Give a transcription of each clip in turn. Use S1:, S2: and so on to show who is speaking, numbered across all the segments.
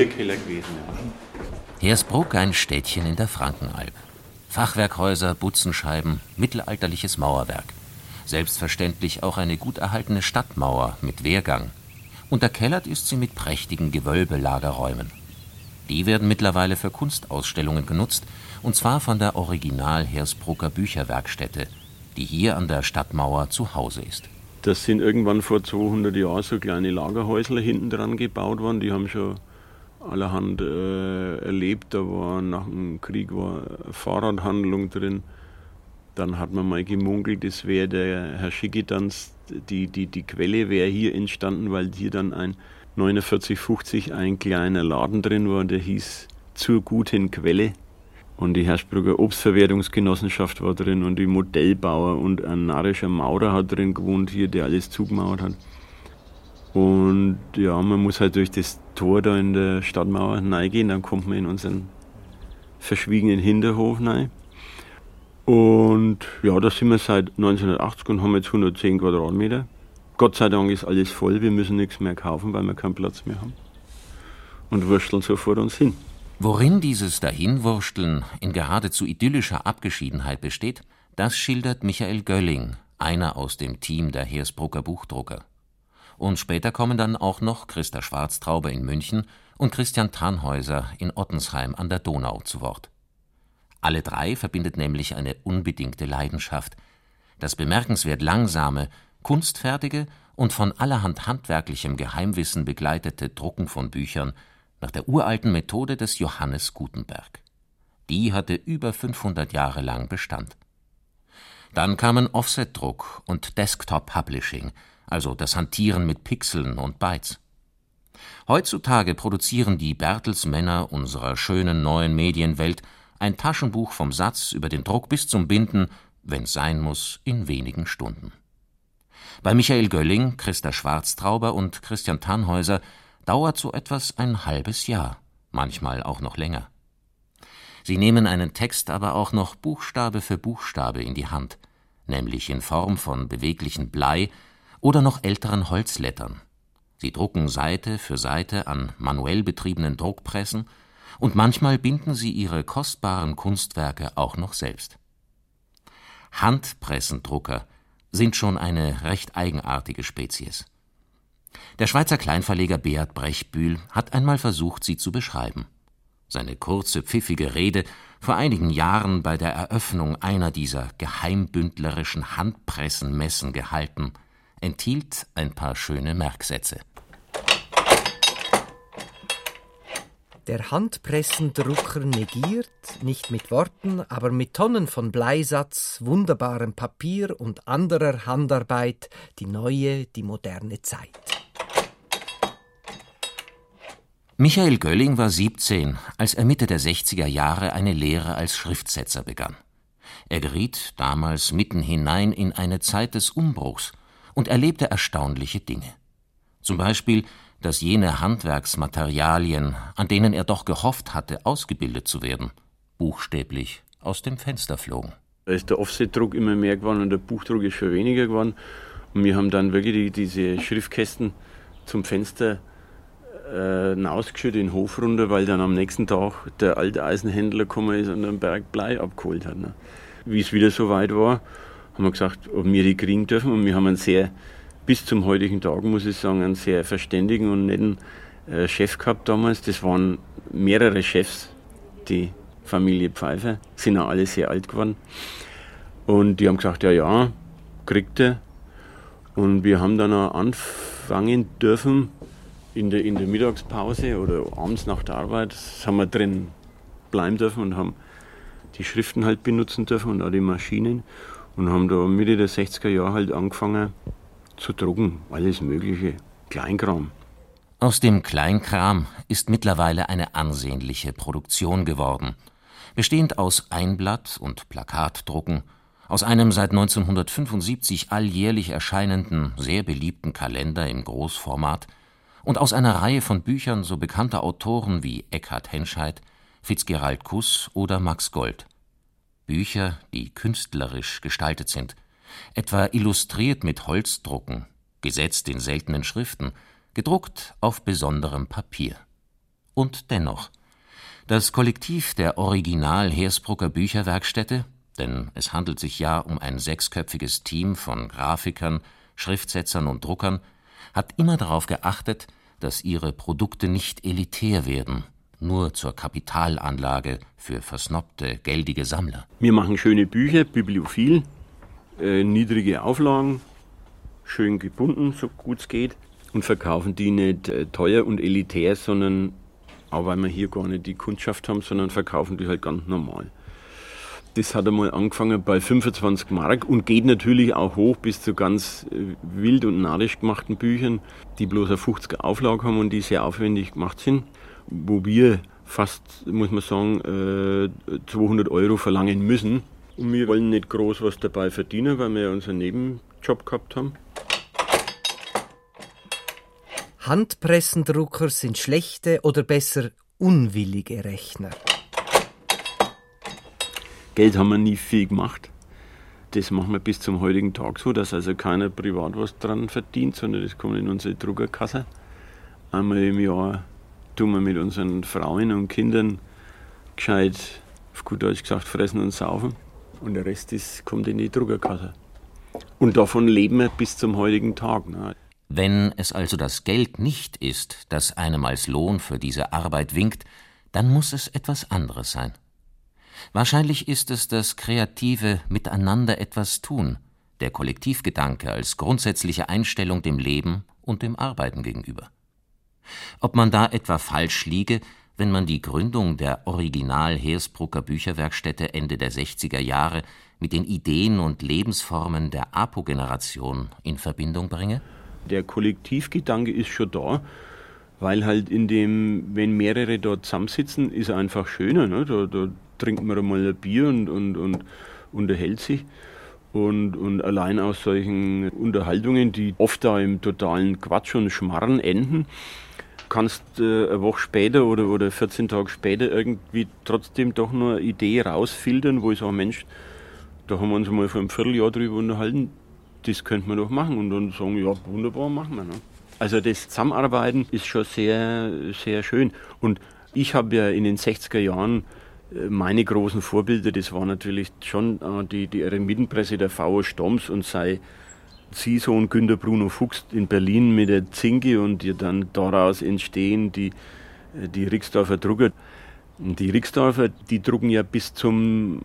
S1: Bierkeller.
S2: Gewesen. Ja.
S3: Hersbruck ein Städtchen in der Frankenalb. Fachwerkhäuser, Butzenscheiben, mittelalterliches Mauerwerk. Selbstverständlich auch eine gut erhaltene Stadtmauer mit Wehrgang. Unterkellert ist sie mit prächtigen Gewölbelagerräumen. Die werden mittlerweile für Kunstausstellungen genutzt, und zwar von der Original Hersbrucker Bücherwerkstätte, die hier an der Stadtmauer zu Hause ist.
S2: Das sind irgendwann vor 200 Jahren so kleine Lagerhäusler hinten dran gebaut worden. Die haben schon allerhand äh, erlebt. Da war nach dem Krieg war Fahrradhandlung drin. Dann hat man mal gemunkelt, das wäre der Herr Schickedanz, die, die, die Quelle wäre hier entstanden, weil hier dann ein 4950 ein kleiner Laden drin war, der hieß Zur guten Quelle. Und die Hersbrucker Obstverwertungsgenossenschaft war drin und die Modellbauer und ein narrischer Maurer hat drin gewohnt hier, der alles zugemauert hat. Und ja, man muss halt durch das Tor da in der Stadtmauer reingehen, dann kommt man in unseren verschwiegenen Hinterhof rein. Und ja, da sind wir seit 1980 und haben jetzt 110 Quadratmeter. Gott sei Dank ist alles voll, wir müssen nichts mehr kaufen, weil wir keinen Platz mehr haben. Und wursteln so vor uns hin.
S3: Worin dieses Dahinwursteln in geradezu idyllischer Abgeschiedenheit besteht, das schildert Michael Gölling, einer aus dem Team der Hersbrucker Buchdrucker. Und später kommen dann auch noch Christa Schwarztraube in München und Christian Tannhäuser in Ottensheim an der Donau zu Wort. Alle drei verbindet nämlich eine unbedingte Leidenschaft, das bemerkenswert langsame, kunstfertige und von allerhand handwerklichem Geheimwissen begleitete Drucken von Büchern nach der uralten Methode des Johannes Gutenberg. Die hatte über 500 Jahre lang Bestand. Dann kamen Offsetdruck und Desktop Publishing, also das Hantieren mit Pixeln und Bytes. Heutzutage produzieren die Bertelsmänner unserer schönen neuen Medienwelt ein Taschenbuch vom Satz über den Druck bis zum Binden, wenn's sein muss, in wenigen Stunden. Bei Michael Gölling, Christa Schwarztrauber und Christian Tannhäuser dauert so etwas ein halbes Jahr, manchmal auch noch länger. Sie nehmen einen Text aber auch noch Buchstabe für Buchstabe in die Hand, nämlich in Form von beweglichen Blei oder noch älteren Holzlettern. Sie drucken Seite für Seite an manuell betriebenen Druckpressen und manchmal binden sie ihre kostbaren Kunstwerke auch noch selbst. Handpressendrucker sind schon eine recht eigenartige Spezies. Der Schweizer Kleinverleger Beat Brechbühl hat einmal versucht, sie zu beschreiben. Seine kurze, pfiffige Rede vor einigen Jahren bei der Eröffnung einer dieser geheimbündlerischen Handpressenmessen gehalten, enthielt ein paar schöne Merksätze.
S4: Der Handpressendrucker negiert, nicht mit Worten, aber mit Tonnen von Bleisatz, wunderbarem Papier und anderer Handarbeit die neue, die moderne Zeit.
S3: Michael Gölling war 17, als er Mitte der 60er Jahre eine Lehre als Schriftsetzer begann. Er geriet damals mitten hinein in eine Zeit des Umbruchs und erlebte erstaunliche Dinge. Zum Beispiel, dass jene Handwerksmaterialien, an denen er doch gehofft hatte, ausgebildet zu werden, buchstäblich aus dem Fenster flogen.
S2: Da ist der Offsetdruck immer mehr geworden und der Buchdruck ist schon weniger geworden. Und wir haben dann wirklich die, diese Schriftkästen zum Fenster äh, in den Hof runter, weil dann am nächsten Tag der alte Eisenhändler gekommen ist und einen Berg Blei abgeholt hat. Ne? Wie es wieder so weit war, haben wir gesagt, ob wir die kriegen dürfen. Und wir haben einen sehr, bis zum heutigen Tag muss ich sagen, einen sehr verständigen und netten äh, Chef gehabt damals. Das waren mehrere Chefs, die Familie Pfeiffer, sind auch alle sehr alt geworden. Und die haben gesagt, ja, ja, kriegt er. Und wir haben dann auch anfangen dürfen, in der, in der Mittagspause oder abends nach der Arbeit, haben wir drin bleiben dürfen und haben die Schriften halt benutzen dürfen und auch die Maschinen. Und haben da Mitte der 60er Jahre halt angefangen zu drucken, alles Mögliche, Kleinkram.
S3: Aus dem Kleinkram ist mittlerweile eine ansehnliche Produktion geworden, bestehend aus Einblatt- und Plakatdrucken, aus einem seit 1975 alljährlich erscheinenden, sehr beliebten Kalender im Großformat und aus einer Reihe von Büchern so bekannter Autoren wie Eckhard Henscheid, Fitzgerald Kuss oder Max Gold. Bücher, die künstlerisch gestaltet sind, etwa illustriert mit Holzdrucken, gesetzt in seltenen Schriften – gedruckt auf besonderem Papier. Und dennoch, das Kollektiv der Original Hersbrucker Bücherwerkstätte, denn es handelt sich ja um ein sechsköpfiges Team von Grafikern, Schriftsetzern und Druckern, hat immer darauf geachtet, dass ihre Produkte nicht elitär werden, nur zur Kapitalanlage für versnobte, geldige Sammler.
S2: Wir machen schöne Bücher, bibliophil, äh, niedrige Auflagen, schön gebunden, so gut es geht und verkaufen die nicht äh, teuer und elitär, sondern auch weil wir hier gar nicht die Kundschaft haben, sondern verkaufen die halt ganz normal. Das hat einmal angefangen bei 25 Mark und geht natürlich auch hoch bis zu ganz äh, wild und narisch gemachten Büchern, die bloß eine 50er Auflage haben und die sehr aufwendig gemacht sind, wo wir fast, muss man sagen, 200 äh, Euro verlangen müssen. Und wir wollen nicht groß was dabei verdienen, weil wir ja unseren Nebenjob gehabt haben.
S4: Handpressendrucker sind schlechte oder besser unwillige Rechner.
S2: Geld haben wir nie viel gemacht. Das machen wir bis zum heutigen Tag so, dass also keiner privat was dran verdient, sondern das kommt in unsere Druckerkasse. Einmal im Jahr tun wir mit unseren Frauen und Kindern gescheit, auf gut Deutsch gesagt, fressen und saufen. Und der Rest ist, kommt in die Druckerkasse. Und davon leben wir bis zum heutigen Tag. Ne?
S3: Wenn es also das Geld nicht ist, das einem als Lohn für diese Arbeit winkt, dann muss es etwas anderes sein. Wahrscheinlich ist es das kreative Miteinander etwas tun, der Kollektivgedanke als grundsätzliche Einstellung dem Leben und dem Arbeiten gegenüber. Ob man da etwa falsch liege, wenn man die Gründung der Original Hersbrucker Bücherwerkstätte Ende der 60er Jahre mit den Ideen und Lebensformen der APO-Generation in Verbindung bringe?
S2: Der Kollektivgedanke ist schon da, weil halt in dem, wenn mehrere dort zusammensitzen, ist einfach schöner. Ne? Da, da trinkt man mal ein Bier und, und, und unterhält sich. Und, und allein aus solchen Unterhaltungen, die oft da im totalen Quatsch und Schmarren enden, kannst äh, eine Woche später oder, oder 14 Tage später irgendwie trotzdem doch nur eine Idee rausfiltern, wo ich sage, Mensch, da haben wir uns mal vor einem Vierteljahr drüber unterhalten, das könnte man doch machen. Und dann sagen, ja, wunderbar, machen wir. Ne? Also das Zusammenarbeiten ist schon sehr, sehr schön. Und ich habe ja in den 60er Jahren äh, meine großen Vorbilder, das war natürlich schon äh, die, die Eremitenpresse der V.O. Stomms und sei Ziehsohn Günter Bruno Fuchs in Berlin mit der Zinke und die dann daraus entstehen die, äh, die Rixdorfer Drucker. Die Rixdorfer, die drucken ja bis zum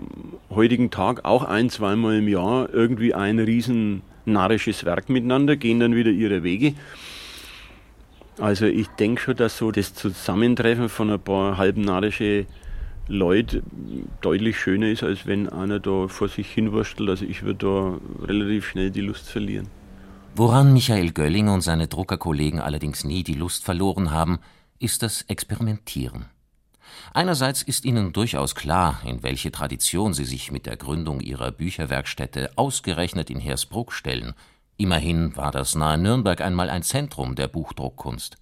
S2: heutigen Tag auch ein, zweimal im Jahr irgendwie ein riesen narrisches Werk miteinander, gehen dann wieder ihre Wege. Also ich denke schon, dass so das Zusammentreffen von ein paar halben narische Leute deutlich schöner ist, als wenn einer da vor sich hinwurstelt. Also ich würde da relativ schnell die Lust verlieren.
S3: Woran Michael Gölling und seine Druckerkollegen allerdings nie die Lust verloren haben, ist das Experimentieren. Einerseits ist ihnen durchaus klar, in welche Tradition sie sich mit der Gründung ihrer Bücherwerkstätte ausgerechnet in Hersbruck stellen. Immerhin war das nahe Nürnberg einmal ein Zentrum der Buchdruckkunst.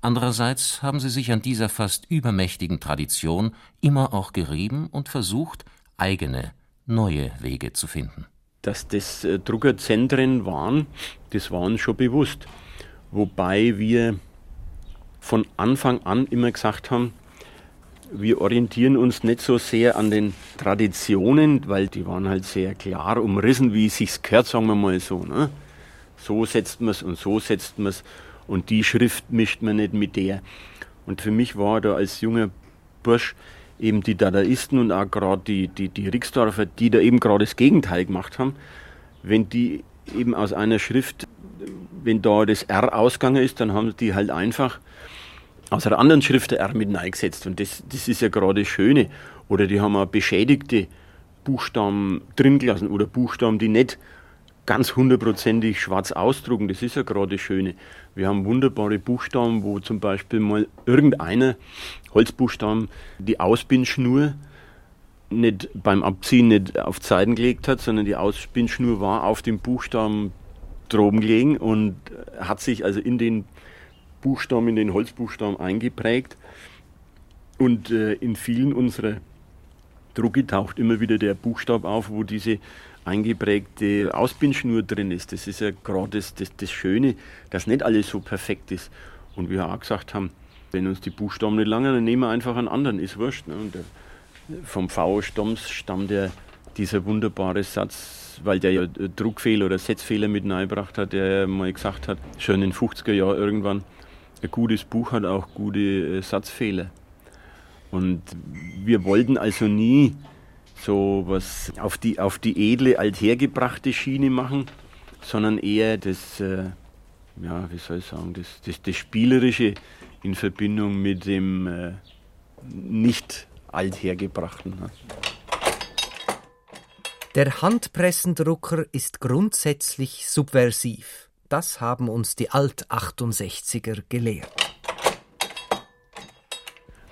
S3: Andererseits haben sie sich an dieser fast übermächtigen Tradition immer auch gerieben und versucht, eigene, neue Wege zu finden.
S2: Dass das äh, Druckerzentren waren, das war uns schon bewusst. Wobei wir von Anfang an immer gesagt haben, wir orientieren uns nicht so sehr an den Traditionen, weil die waren halt sehr klar umrissen, wie es sich gehört, sagen wir mal so. Ne? So setzt man es und so setzt man es. Und die Schrift mischt man nicht mit der. Und für mich war da als junger Bursch eben die Dadaisten und auch gerade die, die, die Rixdorfer, die da eben gerade das Gegenteil gemacht haben, wenn die eben aus einer Schrift, wenn da das R ausgegangen ist, dann haben die halt einfach aus einer anderen Schrift der R mit eingesetzt. Und das, das ist ja gerade das Schöne. Oder die haben auch beschädigte Buchstaben drin gelassen oder Buchstaben, die nicht ganz hundertprozentig schwarz ausdrucken. Das ist ja gerade das Schöne. Wir haben wunderbare Buchstaben, wo zum Beispiel mal irgendeiner Holzbuchstaben die Ausbindschnur nicht beim Abziehen nicht auf Zeiten gelegt hat, sondern die Ausbindschnur war auf dem Buchstaben droben gelegen und hat sich also in den Buchstaben, in den Holzbuchstaben eingeprägt. Und äh, in vielen unserer Drucke taucht immer wieder der Buchstab auf, wo diese eingeprägte Ausbindschnur drin ist. Das ist ja gerade das, das, das Schöne, dass nicht alles so perfekt ist. Und wir auch gesagt haben, wenn uns die Buchstaben nicht lange, dann nehmen wir einfach einen anderen, ist wurscht. Ne? Und der, vom V Stomms stammt ja dieser wunderbare Satz, weil der ja Druckfehler oder Setzfehler mit reingebracht hat, der ja mal gesagt hat, schon in den 50er Jahren irgendwann, ein gutes Buch hat auch gute äh, Satzfehler. Und wir wollten also nie so was auf die, auf die edle, althergebrachte Schiene machen, sondern eher das, äh, ja, wie soll ich sagen, das, das, das Spielerische in Verbindung mit dem äh, nicht althergebrachten. Ne?
S4: Der Handpressendrucker ist grundsätzlich subversiv. Das haben uns die Alt-68er gelehrt.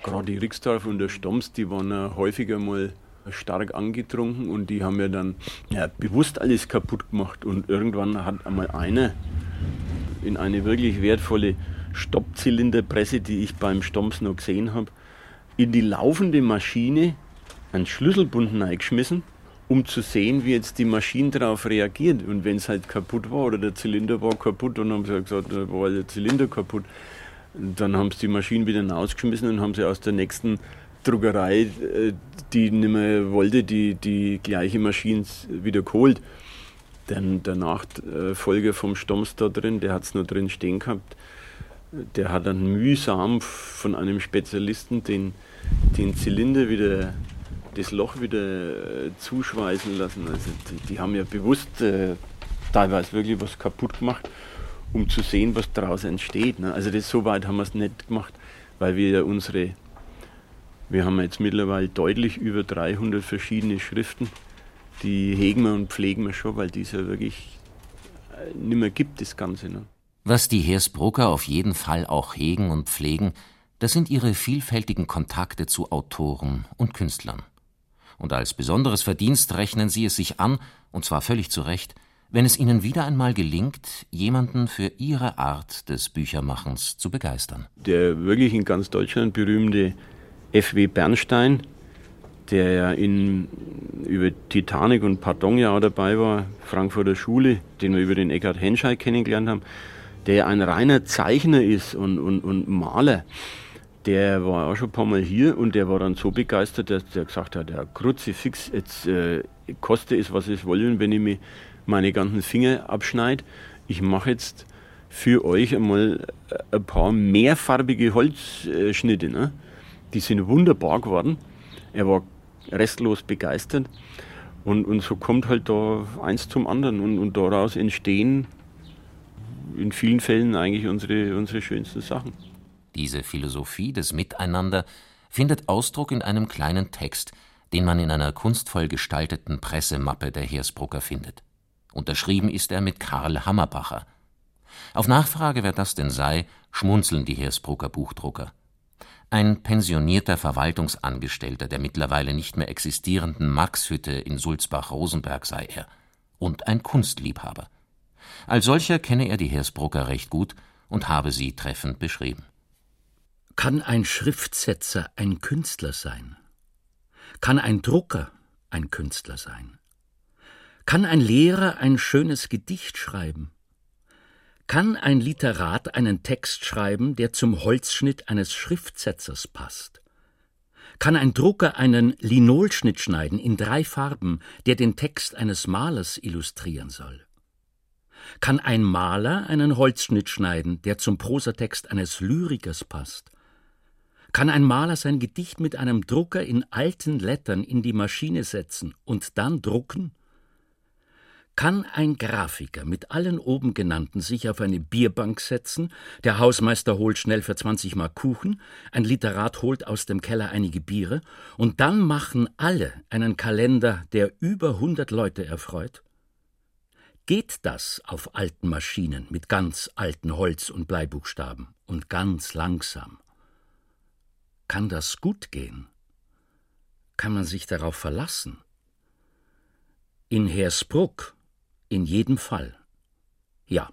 S2: Gerade die Rixdorf und der Stomms, die waren häufiger mal stark angetrunken und die haben ja dann ja, bewusst alles kaputt gemacht. Und irgendwann hat einmal einer in eine wirklich wertvolle Stoppzylinderpresse, die ich beim Stomps noch gesehen habe, in die laufende Maschine einen Schlüsselbund reingeschmissen, um zu sehen, wie jetzt die Maschine darauf reagiert. Und wenn es halt kaputt war oder der Zylinder war kaputt, dann haben sie halt gesagt, da war der Zylinder kaputt. Dann haben sie die Maschine wieder rausgeschmissen und haben sie aus der nächsten Druckerei, äh, die nicht mehr wollte, die, die gleiche Maschine wieder geholt. Dann der Nachfolger vom Stomms da drin, der hat es noch drin stehen gehabt, der hat dann mühsam von einem Spezialisten den, den Zylinder wieder, das Loch wieder äh, zuschweißen lassen. Also die, die haben ja bewusst äh, teilweise wirklich was kaputt gemacht, um zu sehen, was daraus entsteht. Ne? Also das, so weit haben wir es nicht gemacht, weil wir ja unsere, wir haben jetzt mittlerweile deutlich über 300 verschiedene Schriften, die hegen wir und pflegen wir schon, weil dies ja wirklich äh, nicht mehr gibt, das Ganze. Ne?
S3: Was die Hersbrucker auf jeden Fall auch hegen und pflegen, das sind ihre vielfältigen Kontakte zu Autoren und Künstlern. Und als besonderes Verdienst rechnen sie es sich an, und zwar völlig zu Recht, wenn es ihnen wieder einmal gelingt, jemanden für ihre Art des Büchermachens zu begeistern.
S2: Der wirklich in ganz Deutschland berühmte F.W. Bernstein, der ja in, über Titanic und Pardon ja auch dabei war, Frankfurter Schule, den wir über den Eckhard Henschei kennengelernt haben, der ein reiner Zeichner ist und, und, und Maler, der war auch schon ein paar Mal hier und der war dann so begeistert, dass der gesagt hat, der Kruzifix, jetzt äh, koste es, was es wollen, wenn ich mir meine ganzen Finger abschneide. Ich mache jetzt für euch einmal ein paar mehrfarbige Holzschnitte. Ne? Die sind wunderbar geworden. Er war restlos begeistert. Und, und so kommt halt da eins zum anderen und, und daraus entstehen in vielen Fällen eigentlich unsere, unsere schönsten Sachen.
S3: Diese Philosophie des Miteinander findet Ausdruck in einem kleinen Text, den man in einer kunstvoll gestalteten Pressemappe der Hersbrucker findet. Unterschrieben ist er mit Karl Hammerbacher. Auf Nachfrage, wer das denn sei, schmunzeln die Hersbrucker Buchdrucker. Ein pensionierter Verwaltungsangestellter der mittlerweile nicht mehr existierenden Maxhütte in Sulzbach-Rosenberg sei er. Und ein Kunstliebhaber. Als solcher kenne er die Hersbrucker recht gut und habe sie treffend beschrieben.
S1: Kann ein Schriftsetzer ein Künstler sein? Kann ein Drucker ein Künstler sein? Kann ein Lehrer ein schönes Gedicht schreiben? Kann ein Literat einen Text schreiben, der zum Holzschnitt eines Schriftsetzers passt? Kann ein Drucker einen Linolschnitt schneiden in drei Farben, der den Text eines Malers illustrieren soll? Kann ein Maler einen Holzschnitt schneiden, der zum Prosatext eines Lyrikers passt? Kann ein Maler sein Gedicht mit einem Drucker in alten Lettern in die Maschine setzen und dann drucken? Kann ein Grafiker mit allen oben genannten sich auf eine Bierbank setzen, der Hausmeister holt schnell für 20 Mark Kuchen, ein Literat holt aus dem Keller einige Biere, und dann machen alle einen Kalender, der über 100 Leute erfreut? Geht das auf alten Maschinen mit ganz alten Holz- und Bleibuchstaben und ganz langsam? Kann das gut gehen? Kann man sich darauf verlassen? In Hersbruck in jedem Fall. Ja.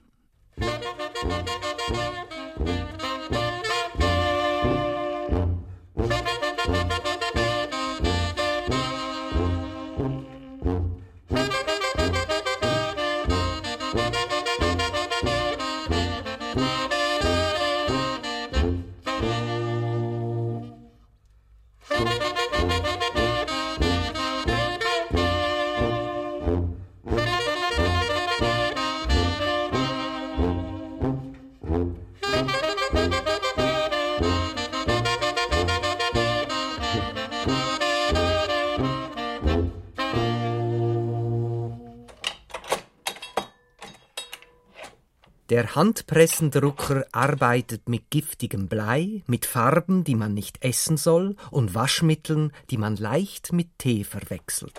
S4: Der Handpressendrucker arbeitet mit giftigem Blei, mit Farben, die man nicht essen soll, und Waschmitteln, die man leicht mit Tee verwechselt.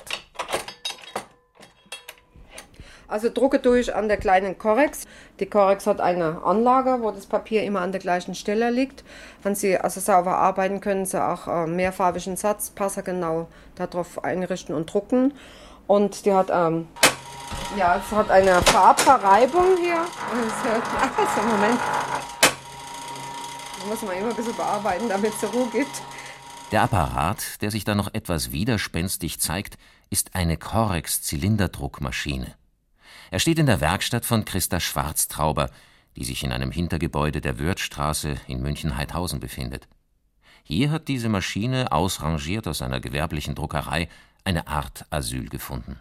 S5: Also drucke tue ich an der kleinen Corex. Die Corex hat eine Anlage, wo das Papier immer an der gleichen Stelle liegt. Wenn Sie also sauber arbeiten, können Sie auch äh, mehrfarbigen Satz passergenau darauf einrichten und drucken. Und die hat ähm, ja, es hat eine Farbverreibung hier. Also, Moment. Da muss man immer ein bisschen bearbeiten, damit es Ruhe gibt.
S3: Der Apparat, der sich da noch etwas widerspenstig zeigt, ist eine Corex-Zylinderdruckmaschine. Er steht in der Werkstatt von Christa Schwarztrauber, die sich in einem Hintergebäude der Wörthstraße in München-Heidhausen befindet. Hier hat diese Maschine, ausrangiert aus einer gewerblichen Druckerei, eine Art Asyl gefunden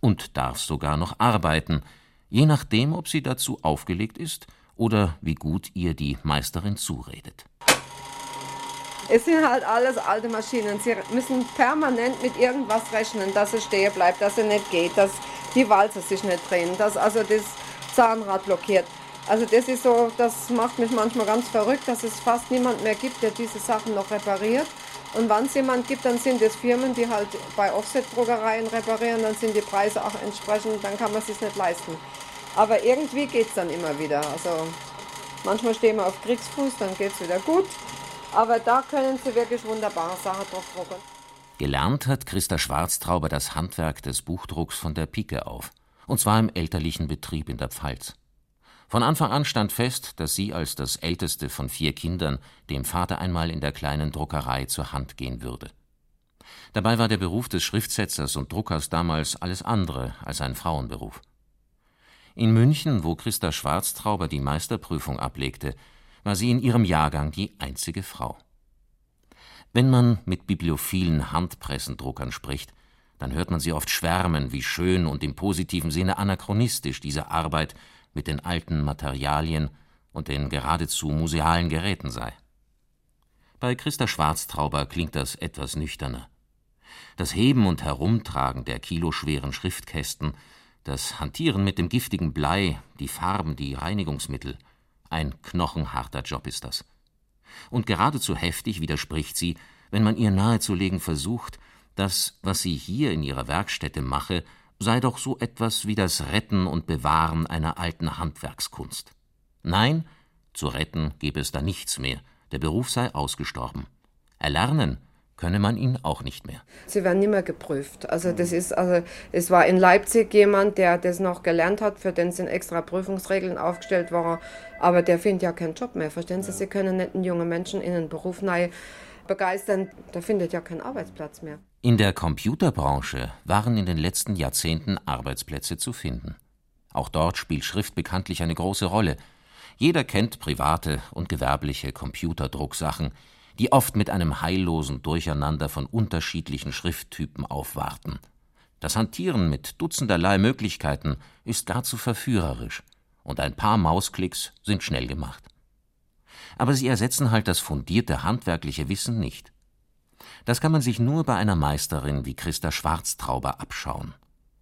S3: und darf sogar noch arbeiten, je nachdem, ob sie dazu aufgelegt ist oder wie gut ihr die Meisterin zuredet.
S5: Es sind halt alles alte Maschinen. Sie müssen permanent mit irgendwas rechnen, dass es stehen bleibt, dass es nicht geht, dass die Walze sich nicht drehen, dass also das Zahnrad blockiert. Also das ist so, das macht mich manchmal ganz verrückt, dass es fast niemand mehr gibt, der diese Sachen noch repariert. Und wenn es jemand gibt, dann sind es Firmen, die halt bei Offset-Druckereien reparieren, dann sind die Preise auch entsprechend, dann kann man es nicht leisten. Aber irgendwie geht es dann immer wieder. Also manchmal stehen wir auf Kriegsfuß, dann geht es wieder gut. Aber da können sie wirklich wunderbare Sachen drauf drucken.
S3: Gelernt hat Christa Schwarztrauber das Handwerk des Buchdrucks von der Pike auf. Und zwar im elterlichen Betrieb in der Pfalz. Von Anfang an stand fest, dass sie als das älteste von vier Kindern dem Vater einmal in der kleinen Druckerei zur Hand gehen würde. Dabei war der Beruf des Schriftsetzers und Druckers damals alles andere als ein Frauenberuf. In München, wo Christa Schwarztrauber die Meisterprüfung ablegte, war sie in ihrem Jahrgang die einzige Frau. Wenn man mit bibliophilen Handpressendruckern spricht, dann hört man sie oft schwärmen, wie schön und im positiven Sinne anachronistisch diese Arbeit mit den alten Materialien und den geradezu musealen Geräten sei. Bei Christa Schwarztrauber klingt das etwas nüchterner. Das Heben und Herumtragen der kiloschweren Schriftkästen, das Hantieren mit dem giftigen Blei, die Farben, die Reinigungsmittel, ein knochenharter Job ist das. Und geradezu heftig widerspricht sie, wenn man ihr nahezulegen versucht, dass, was sie hier in ihrer Werkstätte mache, sei doch so etwas wie das Retten und Bewahren einer alten Handwerkskunst. Nein, zu retten gebe es da nichts mehr, der Beruf sei ausgestorben. Erlernen könne man ihn auch nicht mehr.
S5: Sie werden nicht mehr geprüft. Also das ist, also es war in Leipzig jemand, der das noch gelernt hat, für den sind extra Prüfungsregeln aufgestellt worden, aber der findet ja keinen Job mehr. Verstehen Sie, Sie können nicht einen jungen Menschen in einen Beruf neu begeistern, der findet ja keinen Arbeitsplatz mehr.
S3: In der Computerbranche waren in den letzten Jahrzehnten Arbeitsplätze zu finden. Auch dort spielt Schrift bekanntlich eine große Rolle. Jeder kennt private und gewerbliche Computerdrucksachen, die oft mit einem heillosen Durcheinander von unterschiedlichen Schrifttypen aufwarten. Das Hantieren mit dutzenderlei Möglichkeiten ist dazu verführerisch. und ein paar Mausklicks sind schnell gemacht. Aber sie ersetzen halt das fundierte handwerkliche Wissen nicht. Das kann man sich nur bei einer Meisterin wie Christa Schwarztrauber abschauen.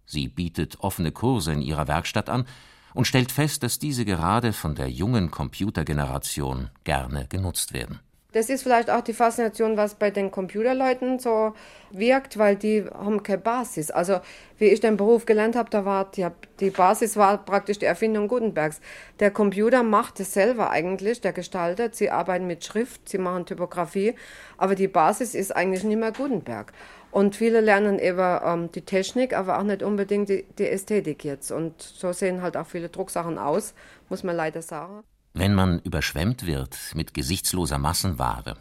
S3: Sie bietet offene Kurse in ihrer Werkstatt an und stellt fest, dass diese gerade von der jungen Computergeneration gerne genutzt werden.
S5: Das ist vielleicht auch die Faszination, was bei den Computerleuten so wirkt, weil die haben keine Basis. Also wie ich den Beruf gelernt habe, da war die, die Basis war praktisch die Erfindung Gutenbergs. Der Computer macht es selber eigentlich, der gestaltet. Sie arbeiten mit Schrift, sie machen Typografie, aber die Basis ist eigentlich nicht mehr Gutenberg. Und viele lernen eben ähm, die Technik, aber auch nicht unbedingt die, die Ästhetik jetzt. Und so sehen halt auch viele Drucksachen aus, muss man leider sagen.
S3: Wenn man überschwemmt wird mit gesichtsloser Massenware,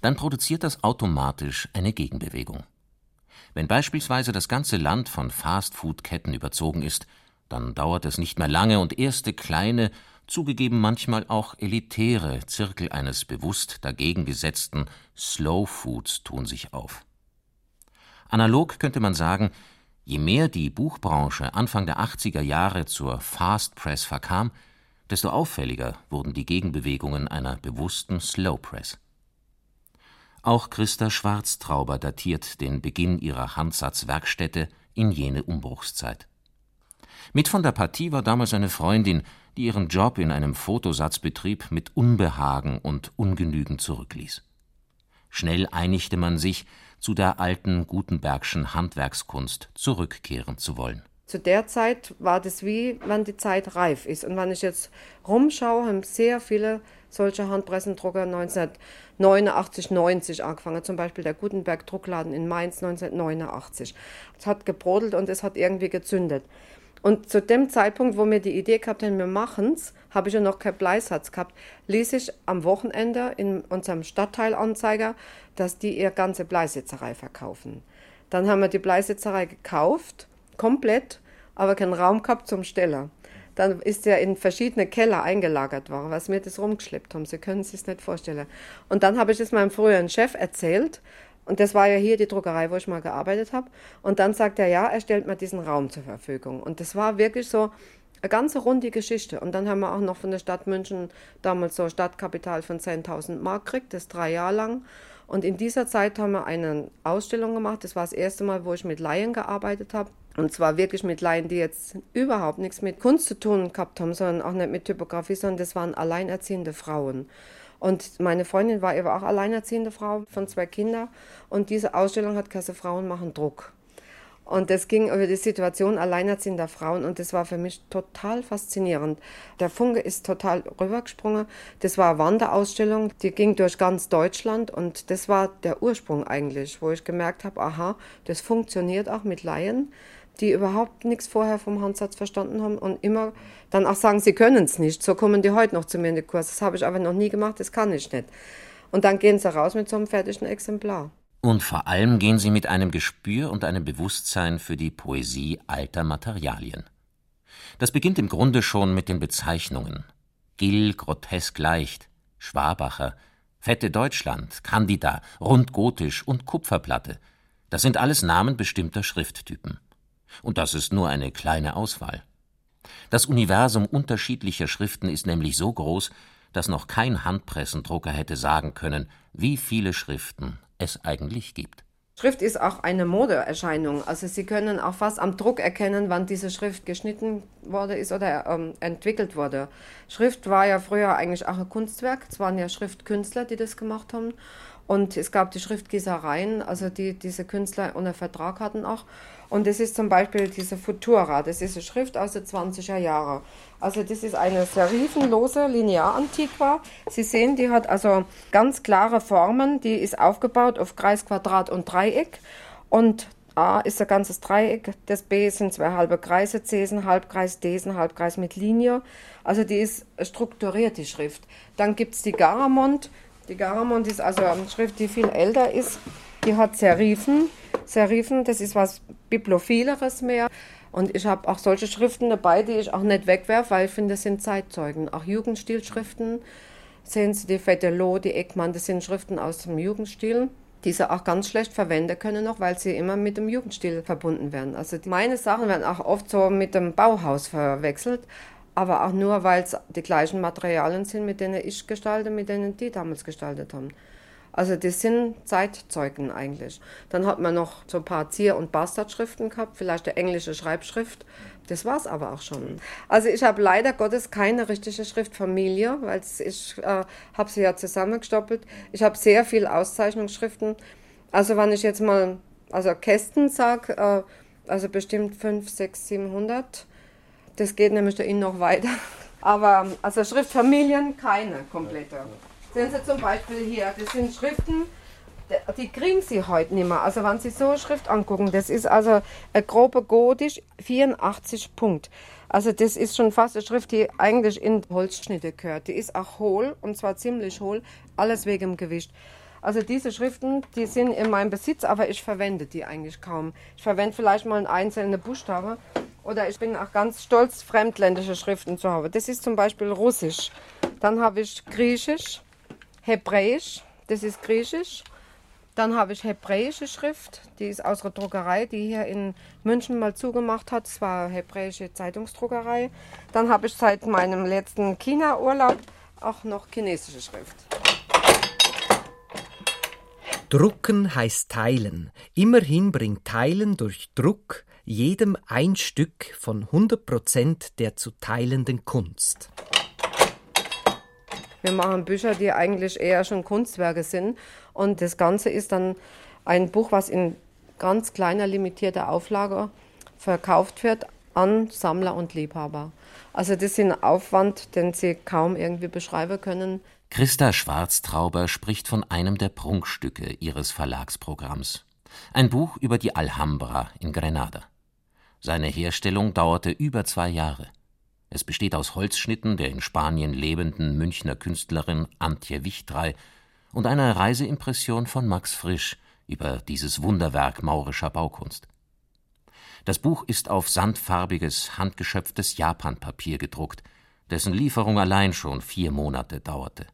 S3: dann produziert das automatisch eine Gegenbewegung. Wenn beispielsweise das ganze Land von Fastfood-Ketten überzogen ist, dann dauert es nicht mehr lange und erste kleine, zugegeben manchmal auch elitäre Zirkel eines bewusst dagegen gesetzten Slow Foods tun sich auf. Analog könnte man sagen, je mehr die Buchbranche Anfang der 80er Jahre zur Fast Press verkam, desto auffälliger wurden die Gegenbewegungen einer bewussten Slow Press. Auch Christa Schwarztrauber datiert den Beginn ihrer Handsatzwerkstätte in jene Umbruchszeit. Mit von der Partie war damals eine Freundin, die ihren Job in einem Fotosatzbetrieb mit Unbehagen und Ungenügen zurückließ. Schnell einigte man sich, zu der alten Gutenbergschen Handwerkskunst zurückkehren zu wollen
S5: zu der Zeit war das wie, wenn die Zeit reif ist. Und wenn ich jetzt rumschaue, haben sehr viele solche Handpressendrucker 1989, 90 angefangen. Zum Beispiel der Gutenberg Druckladen in Mainz 1989. Es hat gebrodelt und es hat irgendwie gezündet. Und zu dem Zeitpunkt, wo wir die Idee gehabt haben, wir machen es, habe ich ja noch keinen Bleisatz gehabt, ließ ich am Wochenende in unserem Stadtteilanzeiger, dass die ihre ganze Bleisitzerei verkaufen. Dann haben wir die Bleisitzerei gekauft komplett, aber keinen Raum gehabt zum Stellen. Dann ist er in verschiedene Keller eingelagert worden, was wir das rumgeschleppt haben. Sie können sich das nicht vorstellen. Und dann habe ich es meinem früheren Chef erzählt. Und das war ja hier die Druckerei, wo ich mal gearbeitet habe. Und dann sagt er, ja, er stellt mir diesen Raum zur Verfügung. Und das war wirklich so eine ganze runde Geschichte. Und dann haben wir auch noch von der Stadt München damals so Stadtkapital von 10.000 Mark gekriegt, das drei Jahre lang. Und in dieser Zeit haben wir eine Ausstellung gemacht. Das war das erste Mal, wo ich mit Laien gearbeitet habe. Und zwar wirklich mit Laien, die jetzt überhaupt nichts mit Kunst zu tun gehabt haben, sondern auch nicht mit Typografie, sondern das waren alleinerziehende Frauen. Und meine Freundin war eben auch alleinerziehende Frau von zwei Kindern. Und diese Ausstellung hat Kasse Frauen machen Druck. Und das ging über die Situation alleinerziehender Frauen und das war für mich total faszinierend. Der Funke ist total rübergesprungen. Das war eine Wanderausstellung, die ging durch ganz Deutschland und das war der Ursprung eigentlich, wo ich gemerkt habe, aha, das funktioniert auch mit Laien die überhaupt nichts vorher vom Handsatz verstanden haben und immer dann auch sagen, sie können es nicht. So kommen die heute noch zu mir in den Kurs. Das habe ich aber noch nie gemacht, das kann ich nicht. Und dann gehen sie raus mit so einem fertigen Exemplar.
S3: Und vor allem gehen sie mit einem Gespür und einem Bewusstsein für die Poesie alter Materialien. Das beginnt im Grunde schon mit den Bezeichnungen. Gill, grotesk leicht, Schwabacher, Fette Deutschland, Candida, Rundgotisch und Kupferplatte. Das sind alles Namen bestimmter Schrifttypen. Und das ist nur eine kleine Auswahl. Das Universum unterschiedlicher Schriften ist nämlich so groß, dass noch kein Handpressendrucker hätte sagen können, wie viele Schriften es eigentlich gibt.
S5: Schrift ist auch eine Modeerscheinung. Also Sie können auch fast am Druck erkennen, wann diese Schrift geschnitten wurde ist oder ähm, entwickelt wurde. Schrift war ja früher eigentlich auch ein Kunstwerk. Es waren ja Schriftkünstler, die das gemacht haben. Und es gab die Schriftgießereien, also die diese Künstler unter Vertrag hatten auch. Und das ist zum Beispiel diese Futura, das ist eine Schrift aus den 20er Jahren. Also das ist eine serifenlose Linearantiqua. Sie sehen, die hat also ganz klare Formen, die ist aufgebaut auf Kreis, Quadrat und Dreieck. Und A ist ein ganzes Dreieck, das B sind zwei halbe Kreise, C ist ein Halbkreis, D ist ein Halbkreis mit Linie. Also die ist strukturiert, die Schrift. Dann gibt es die Garamond. Die Garamond ist also eine Schrift, die viel älter ist. Die hat Serifen. Serifen, das ist was Bibliophileres mehr. Und ich habe auch solche Schriften dabei, die ich auch nicht wegwerfe, weil ich finde, das sind Zeitzeugen. Auch Jugendstilschriften, sehen Sie die Fettelot, die Eckmann, das sind Schriften aus dem Jugendstil, die sie auch ganz schlecht verwenden können noch, weil sie immer mit dem Jugendstil verbunden werden. Also meine Sachen werden auch oft so mit dem Bauhaus verwechselt. aber auch nur, weil es die gleichen Materialien sind, mit denen ich gestalte, mit denen die damals gestaltet haben. Also das sind Zeitzeugen eigentlich. Dann hat man noch so ein paar Zier- und Bastardschriften gehabt, vielleicht eine englische Schreibschrift. Das war es aber auch schon. Also ich habe leider Gottes keine richtige Schriftfamilie, weil ich äh, habe sie ja zusammengestoppelt. Ich habe sehr viele Auszeichnungsschriften. Also wenn ich jetzt mal, also Kästen sage, äh, also bestimmt 5, 6, 700. Das geht nämlich da innen noch weiter. Aber also Schriftfamilien keine komplette. Sehen Sie zum Beispiel hier, das sind Schriften, die kriegen Sie heute nicht mehr. Also wenn Sie so eine Schrift angucken, das ist also ein grober Gotisch, 84 Punkt. Also das ist schon fast eine Schrift, die eigentlich in Holzschnitte gehört. Die ist auch hohl und zwar ziemlich hohl, alles wegen dem Gewicht. Also diese Schriften, die sind in meinem Besitz, aber ich verwende die eigentlich kaum. Ich verwende vielleicht mal einen einzelnen Buchstabe oder ich bin auch ganz stolz, fremdländische Schriften zu haben. Das ist zum Beispiel Russisch. Dann habe ich Griechisch, Hebräisch, das ist Griechisch. Dann habe ich hebräische Schrift, die ist aus der Druckerei, die hier in München mal zugemacht hat. Das war hebräische Zeitungsdruckerei. Dann habe ich seit meinem letzten China-Urlaub auch noch chinesische Schrift.
S4: Drucken heißt teilen. Immerhin bringt Teilen durch Druck jedem ein Stück von 100 Prozent der zu teilenden Kunst.
S5: Wir machen Bücher, die eigentlich eher schon Kunstwerke sind. Und das Ganze ist dann ein Buch, was in ganz kleiner, limitierter Auflage verkauft wird an Sammler und Liebhaber. Also das ist ein Aufwand, den Sie kaum irgendwie beschreiben können.
S3: Christa Schwarztrauber spricht von einem der Prunkstücke ihres Verlagsprogramms. Ein Buch über die Alhambra in Grenada. Seine Herstellung dauerte über zwei Jahre. Es besteht aus Holzschnitten der in Spanien lebenden Münchner Künstlerin Antje Wichtrei und einer Reiseimpression von Max Frisch über dieses Wunderwerk maurischer Baukunst. Das Buch ist auf sandfarbiges, handgeschöpftes Japanpapier gedruckt, dessen Lieferung allein schon vier Monate dauerte.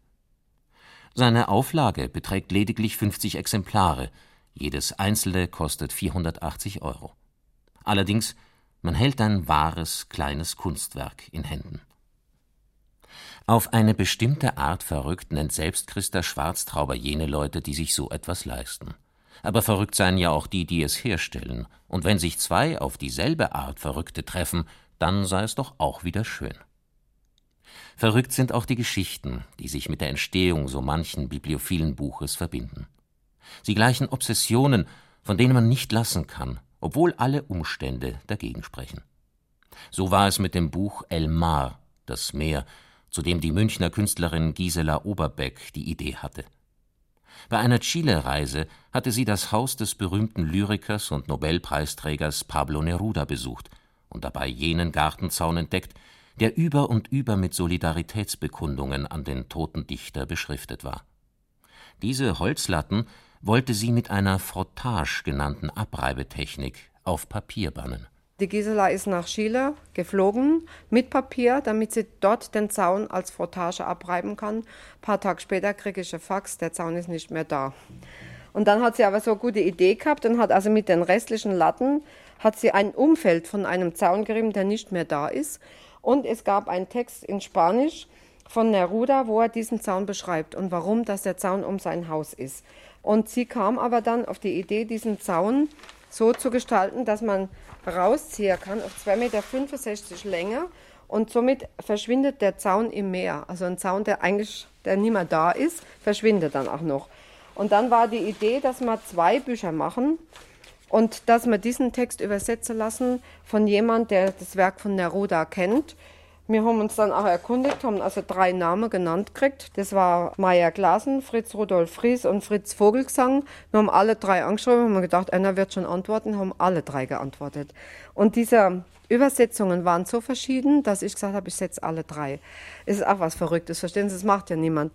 S3: Seine Auflage beträgt lediglich 50 Exemplare, jedes einzelne kostet 480 Euro. Allerdings man hält ein wahres kleines Kunstwerk in Händen. Auf eine bestimmte Art verrückt nennt selbst Christa Schwarztrauber jene Leute, die sich so etwas leisten. Aber verrückt seien ja auch die, die es herstellen, und wenn sich zwei auf dieselbe Art Verrückte treffen, dann sei es doch auch wieder schön. Verrückt sind auch die Geschichten, die sich mit der Entstehung so manchen bibliophilen Buches verbinden. Sie gleichen Obsessionen, von denen man nicht lassen kann, obwohl alle Umstände dagegen sprechen. So war es mit dem Buch El Mar, das Meer, zu dem die Münchner Künstlerin Gisela Oberbeck die Idee hatte. Bei einer Chile-Reise hatte sie das Haus des berühmten Lyrikers und Nobelpreisträgers Pablo Neruda besucht und dabei jenen Gartenzaun entdeckt, der über und über mit Solidaritätsbekundungen an den toten Dichter beschriftet war. Diese Holzlatten wollte sie mit einer Frottage genannten Abreibetechnik auf Papier bannen.
S5: Die Gisela ist nach Chile geflogen mit Papier, damit sie dort den Zaun als Frottage abreiben kann. Ein paar Tage später kriege ich ein Fax, der Zaun ist nicht mehr da. Und dann hat sie aber so eine gute Idee gehabt und hat also mit den restlichen Latten hat sie ein Umfeld von einem Zaun gerieben, der nicht mehr da ist. Und es gab einen Text in Spanisch von Neruda, wo er diesen Zaun beschreibt und warum das der Zaun um sein Haus ist. Und sie kam aber dann auf die Idee, diesen Zaun so zu gestalten, dass man rausziehen kann auf 2,65 Meter Länge und somit verschwindet der Zaun im Meer. Also ein Zaun, der eigentlich der nicht mehr da ist, verschwindet dann auch noch. Und dann war die Idee, dass wir zwei Bücher machen und dass wir diesen Text übersetzen lassen von jemand, der das Werk von Neruda kennt wir haben uns dann auch erkundigt, haben also drei Namen genannt gekriegt. Das war Meier Glasen, Fritz Rudolf Fries und Fritz Vogelsang. Wir haben alle drei angeschrieben, haben gedacht, einer wird schon antworten, haben alle drei geantwortet. Und diese Übersetzungen waren so verschieden, dass ich gesagt habe, ich setze alle drei. Es ist auch was Verrücktes, verstehen Sie, das macht ja niemand.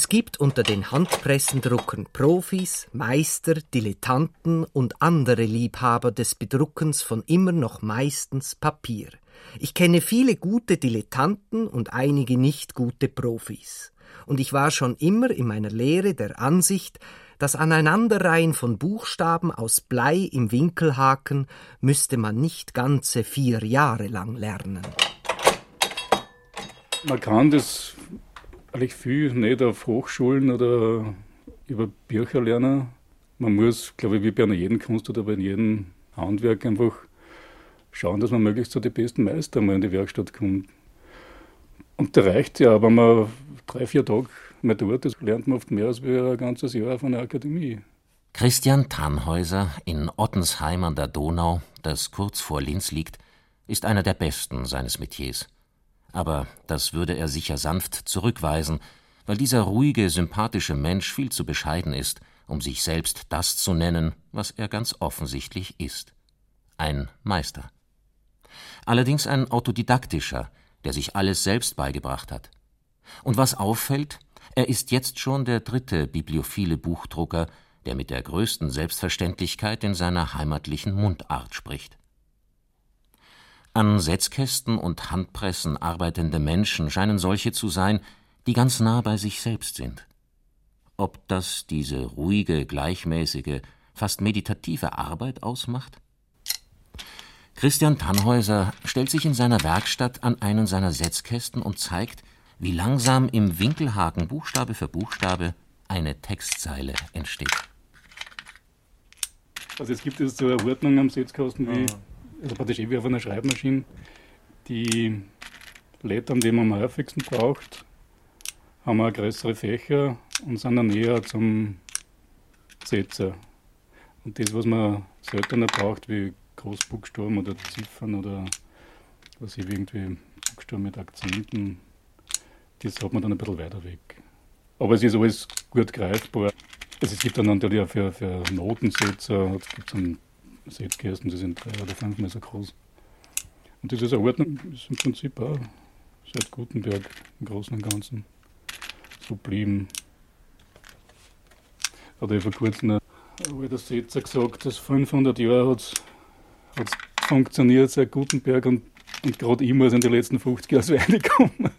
S4: Es gibt unter den Handpressendruckern Profis, Meister, Dilettanten und andere Liebhaber des Bedruckens von immer noch meistens Papier. Ich kenne viele gute Dilettanten und einige nicht gute Profis. Und ich war schon immer in meiner Lehre der Ansicht, das Aneinanderreihen von Buchstaben aus Blei im Winkelhaken müsste man nicht ganze vier Jahre lang lernen.
S6: Man kann das eigentlich viel nicht auf Hochschulen oder über Bücher lernen. Man muss, glaube ich, wie bei jedem Kunst oder bei jedem Handwerk einfach schauen, dass man möglichst zu den besten Meister mal in die Werkstatt kommt. Und da reicht ja, wenn man drei, vier Tage mehr dort ist, lernt man oft mehr als ein ganzes Jahr von der Akademie.
S3: Christian Tannhäuser in Ottensheim an der Donau, das kurz vor Linz liegt, ist einer der besten seines Metiers. Aber das würde er sicher sanft zurückweisen, weil dieser ruhige, sympathische Mensch viel zu bescheiden ist, um sich selbst das zu nennen, was er ganz offensichtlich ist. Ein Meister. Allerdings ein autodidaktischer, der sich alles selbst beigebracht hat. Und was auffällt, er ist jetzt schon der dritte bibliophile Buchdrucker, der mit der größten Selbstverständlichkeit in seiner heimatlichen Mundart spricht. An Setzkästen und Handpressen arbeitende Menschen scheinen solche zu sein, die ganz nah bei sich selbst sind. Ob das diese ruhige, gleichmäßige, fast meditative Arbeit ausmacht? Christian Tannhäuser stellt sich in seiner Werkstatt an einen seiner Setzkästen und zeigt, wie langsam im Winkelhaken Buchstabe für Buchstabe eine Textzeile entsteht.
S6: Also es gibt jetzt so Ordnung am Setzkasten wie also praktisch eh wie auf einer Schreibmaschine, die Lettern, die man am häufigsten braucht, haben wir größere Fächer und sind dann näher zum Setzer. Und das, was man seltener braucht, wie Großbuchstaben oder Ziffern oder was ich irgendwie Buchstaben mit Akzenten, das hat man dann ein bisschen weiter weg. Aber es ist alles gut greifbar. Also es gibt dann natürlich auch für, für Notensetzer, es gibt einen Setzkästen, die sind drei oder fünfmal so groß. Und ist eine Ordnung, ist im Prinzip auch seit Gutenberg im Großen und Ganzen so blieben. Hat er vor kurzem ein alter Setzer gesagt, dass 500 Jahre hat es funktioniert seit Gutenberg und, und gerade ich muss in den letzten 50 Jahren so reinkommen.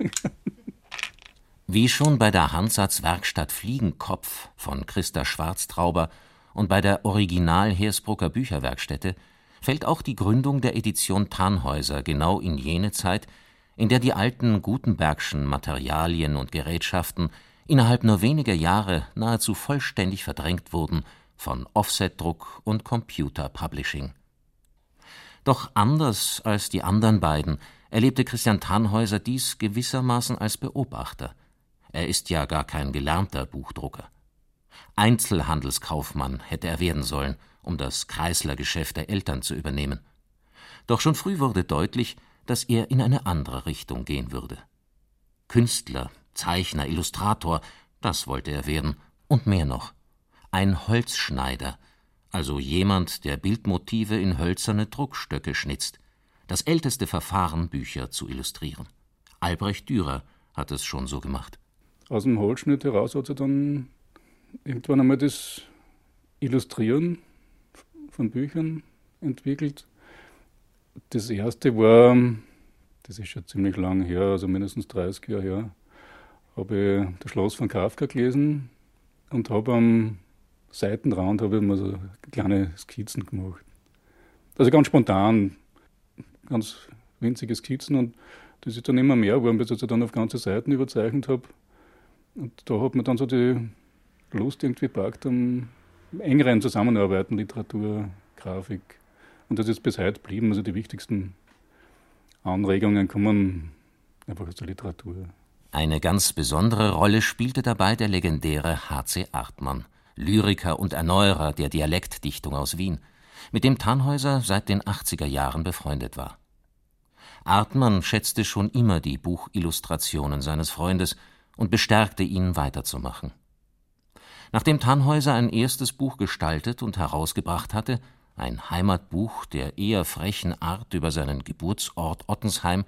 S3: Wie schon bei der Handsatzwerkstatt Fliegenkopf von Christa Schwarztrauber und bei der Original Hersbrucker Bücherwerkstätte fällt auch die Gründung der Edition Tannhäuser genau in jene Zeit, in der die alten Gutenbergschen Materialien und Gerätschaften innerhalb nur weniger Jahre nahezu vollständig verdrängt wurden von Offsetdruck und Computer-Publishing. Doch anders als die anderen beiden erlebte Christian Tannhäuser dies gewissermaßen als Beobachter. Er ist ja gar kein gelernter Buchdrucker. Einzelhandelskaufmann hätte er werden sollen, um das Kreislergeschäft der Eltern zu übernehmen. Doch schon früh wurde deutlich, dass er in eine andere Richtung gehen würde. Künstler, Zeichner, Illustrator, das wollte er werden, und mehr noch. Ein Holzschneider, also jemand, der Bildmotive in hölzerne Druckstöcke schnitzt, das älteste Verfahren, Bücher zu illustrieren. Albrecht Dürer hat es schon so gemacht.
S6: Aus dem Holzschnitt heraus hat er dann irgendwann einmal das Illustrieren von Büchern entwickelt. Das erste war, das ist schon ziemlich lang her, also mindestens 30 Jahre her, habe ich das Schloss von Kafka gelesen und habe am Seitenrand habe ich mal so kleine Skizzen gemacht. Also ganz spontan, ganz winzige Skizzen und das ist dann immer mehr geworden, bis ich dann auf ganze Seiten überzeichnet habe. Und da hat man dann so die Lust irgendwie packt am engeren Zusammenarbeiten, Literatur, Grafik. Und das ist bis heute geblieben. Also die wichtigsten Anregungen kommen einfach aus der Literatur.
S3: Eine ganz besondere Rolle spielte dabei der legendäre H.C. Artmann, Lyriker und Erneuerer der Dialektdichtung aus Wien, mit dem Tannhäuser seit den 80er Jahren befreundet war. Artmann schätzte schon immer die Buchillustrationen seines Freundes und bestärkte ihn weiterzumachen. Nachdem Tannhäuser ein erstes Buch gestaltet und herausgebracht hatte, ein Heimatbuch der eher frechen Art über seinen Geburtsort Ottensheim,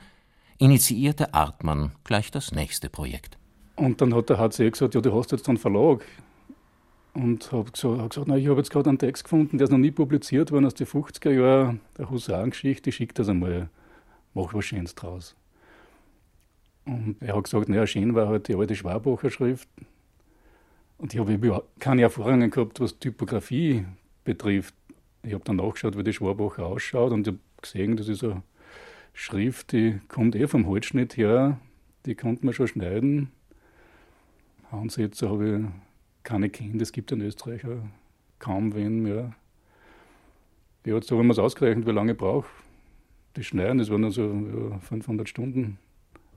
S3: initiierte Artmann gleich das nächste Projekt.
S6: Und dann hat der HC gesagt, ja, du hast jetzt einen Verlag. Und habe gesagt, hab gesagt, na, ich habe jetzt gerade einen Text gefunden, der ist noch nie publiziert worden aus den 50er Jahren, der Husarengeschichte, ich schicke das einmal, mach was Schönes draus. Und er hat gesagt, naja, schön war halt die alte Schwabacher Schrift. Und ich habe keine Erfahrungen gehabt, was Typografie betrifft. Ich habe dann nachgeschaut, wie die Schwabacher ausschaut und ich habe gesehen, das ist eine Schrift, die kommt eh vom Holzschnitt her, die konnte man schon schneiden. Handsetzer habe ich keine kennt. Es gibt in Österreich kaum wen mehr. Ja, jetzt haben wir es ausgerechnet, wie lange ich brauche. Die Schneiden, das waren dann so ja, 500 Stunden.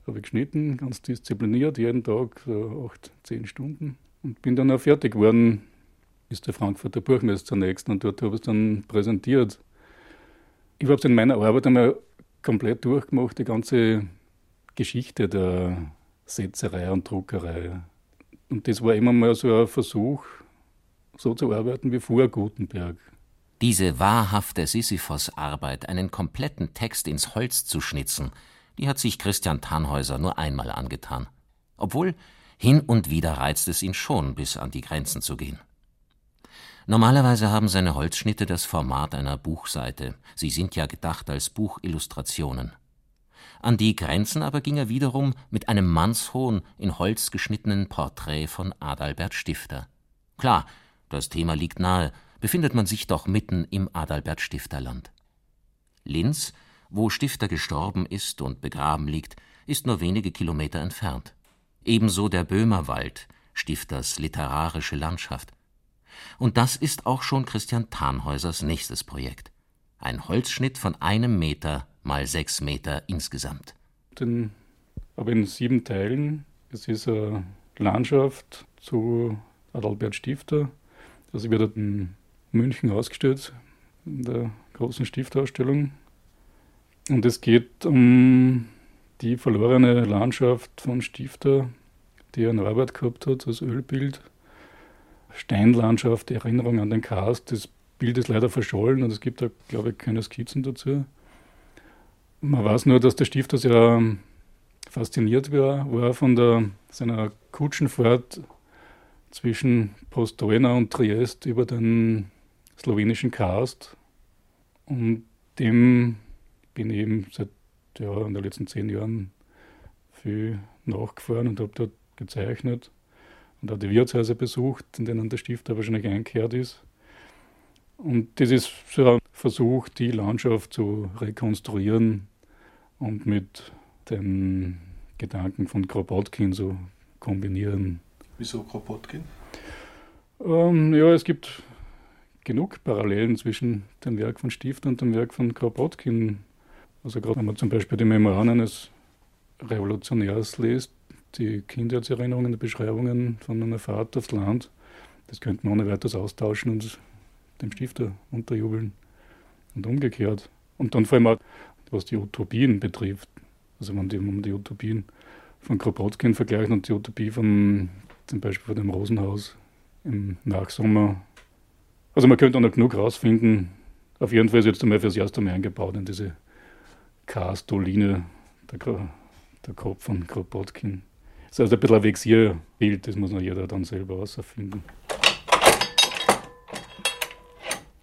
S6: Habe ich geschnitten, ganz diszipliniert, jeden Tag so 8, 10 Stunden. Und bin dann auch fertig geworden, ist der Frankfurter Buchmesse zunächst und dort habe ich es dann präsentiert. Ich habe es in meiner Arbeit einmal komplett durchgemacht, die ganze Geschichte der Setzerei und Druckerei. Und das war immer mal so ein Versuch, so zu arbeiten wie vor Gutenberg.
S3: Diese wahrhafte Sisyphos-Arbeit, einen kompletten Text ins Holz zu schnitzen, die hat sich Christian Tannhäuser nur einmal angetan. Obwohl, hin und wieder reizt es ihn schon, bis an die Grenzen zu gehen. Normalerweise haben seine Holzschnitte das Format einer Buchseite. Sie sind ja gedacht als Buchillustrationen. An die Grenzen aber ging er wiederum mit einem mannshohen, in Holz geschnittenen Porträt von Adalbert Stifter. Klar, das Thema liegt nahe, befindet man sich doch mitten im Adalbert Stifterland. Linz, wo Stifter gestorben ist und begraben liegt, ist nur wenige Kilometer entfernt. Ebenso der Böhmerwald, Stifters literarische Landschaft. Und das ist auch schon Christian Thanhäusers nächstes Projekt. Ein Holzschnitt von einem Meter mal sechs Meter insgesamt.
S6: Den, aber in sieben Teilen. Es ist eine Landschaft zu Adalbert Stifter. Das wird in München ausgestellt, in der großen Stiftausstellung. Und es geht um die verlorene Landschaft von Stifter, die er in Arbeit gehabt hat als Ölbild. Steinlandschaft, Erinnerung an den Karst. Das Bild ist leider verschollen und es gibt da, glaube ich, keine Skizzen dazu. Man weiß nur, dass der Stifter sehr fasziniert war, war von der, seiner Kutschenfahrt zwischen Postojna und Triest über den slowenischen Karst. Und dem bin ich eben seit ja, in den letzten zehn Jahren viel nachgefahren und habe dort gezeichnet und auch die Wirtshäuser besucht, in denen der Stifter wahrscheinlich eingekehrt ist. Und das ist so ein Versuch, die Landschaft zu rekonstruieren und mit den Gedanken von Kropotkin zu kombinieren.
S7: Wieso Kropotkin?
S6: Ähm, ja, es gibt genug Parallelen zwischen dem Werk von Stifter und dem Werk von Kropotkin. Also gerade wenn man zum Beispiel die Memoiren eines Revolutionärs liest, die Kindheitserinnerungen, die Beschreibungen von einer Fahrt aufs Land, das könnte man ohne weiteres austauschen und dem Stifter unterjubeln und umgekehrt. Und dann vor allem auch, was die Utopien betrifft. Also wenn man die Utopien von Kropotkin vergleichen und die Utopie von zum Beispiel von dem Rosenhaus im Nachsommer. Also man könnte auch noch genug rausfinden. Auf jeden Fall ist jetzt einmal fürs erste Mal eingebaut in diese Karstoline, der, der Kopf von Kropotkin. Das ist also ein bisschen ein Vexierbild, das muss noch jeder dann selber herausfinden.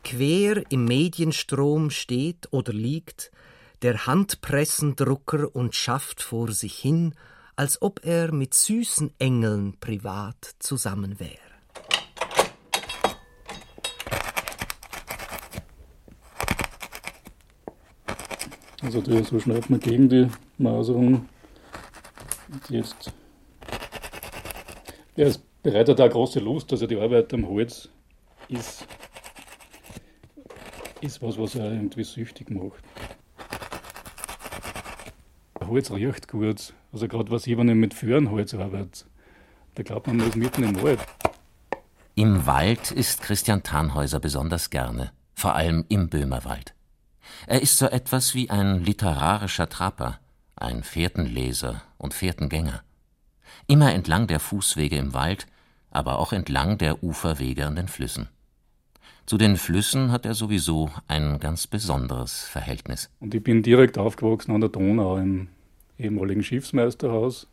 S4: Quer im Medienstrom steht oder liegt der Handpressendrucker und schafft vor sich hin, als ob er mit süßen Engeln privat zusammen wäre.
S6: Also der, so schneidet man gegen die Maserung. Und jetzt. Ja, es bereitet auch große Lust, also die Arbeit am Holz ist ist was, was er irgendwie süchtig macht. Holz riecht gut. Also gerade was ich, wenn ich mit Föhrenholz arbeite, da glaubt man, man ist mitten im Wald.
S3: Im Wald ist Christian Tannhäuser besonders gerne, vor allem im Böhmerwald. Er ist so etwas wie ein literarischer Trapper, ein Fährtenleser und Fährtengänger. Immer entlang der Fußwege im Wald, aber auch entlang der Uferwege an den Flüssen. Zu den Flüssen hat er sowieso ein ganz besonderes Verhältnis.
S6: Und ich bin direkt aufgewachsen an der Donau im ehemaligen Schiffsmeisterhaus.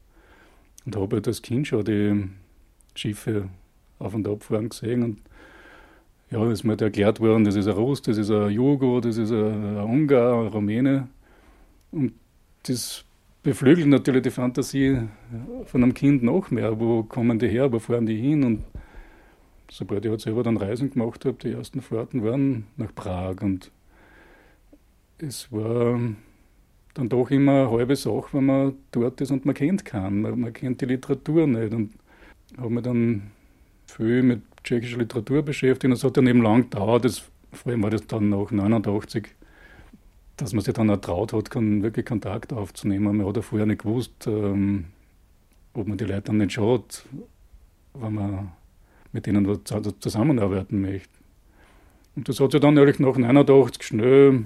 S6: Und habe als Kind schon die Schiffe auf und ab fahren gesehen. Und ja, ist mir erklärt worden, das ist ein Russ, das ist ein Jugo, das ist ein Ungar, ein Rumäne. Und das beflügelt natürlich die Fantasie von einem Kind noch mehr. Wo kommen die her, wo fahren die hin? Und sobald ich halt selber dann Reisen gemacht habe, die ersten Fahrten waren nach Prag. Und es war dann doch immer eine halbe Sache, wenn man dort ist und man kennt keinen. Man, man kennt die Literatur nicht. Und habe mich dann viel mit tschechischer Literatur beschäftigt. Und es hat dann eben lang gedauert, das, vor allem war das dann nach 89, dass man sich dann auch traut hat, kann, wirklich Kontakt aufzunehmen. Man hat ja vorher nicht gewusst, ähm, ob man die Leute dann nicht schaut, wenn man mit denen was zusammenarbeiten möchte. Und das hat sich dann ehrlich nach 89 schnell,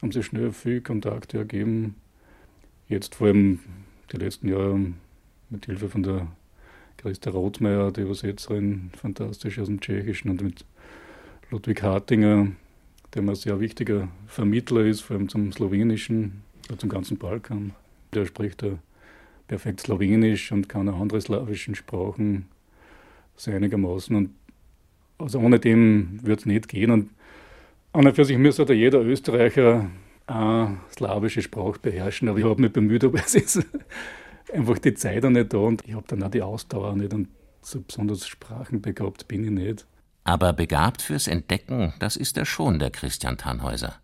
S6: haben sich schnell viel Kontakte ergeben. Jetzt vor allem die letzten Jahre mit Hilfe von der Christa Rothmeier, die Übersetzerin, fantastisch aus dem Tschechischen und mit Ludwig Hartinger, der ein sehr wichtiger Vermittler ist, vor allem zum Slowenischen, zum ganzen Balkan. Der spricht ja perfekt Slowenisch und kann auch andere slawischen Sprachen sehr einigermaßen. Und also ohne dem wird es nicht gehen. Und an und für sich müsste jeder Österreicher eine slawische Sprache beherrschen, aber ich habe mich bemüht, aber es ist einfach die Zeit auch nicht da und ich habe dann auch die Ausdauer nicht und so besonders sprachenbegabt bin ich nicht.
S3: Aber begabt fürs Entdecken, das ist er schon, der Christian Tannhäuser.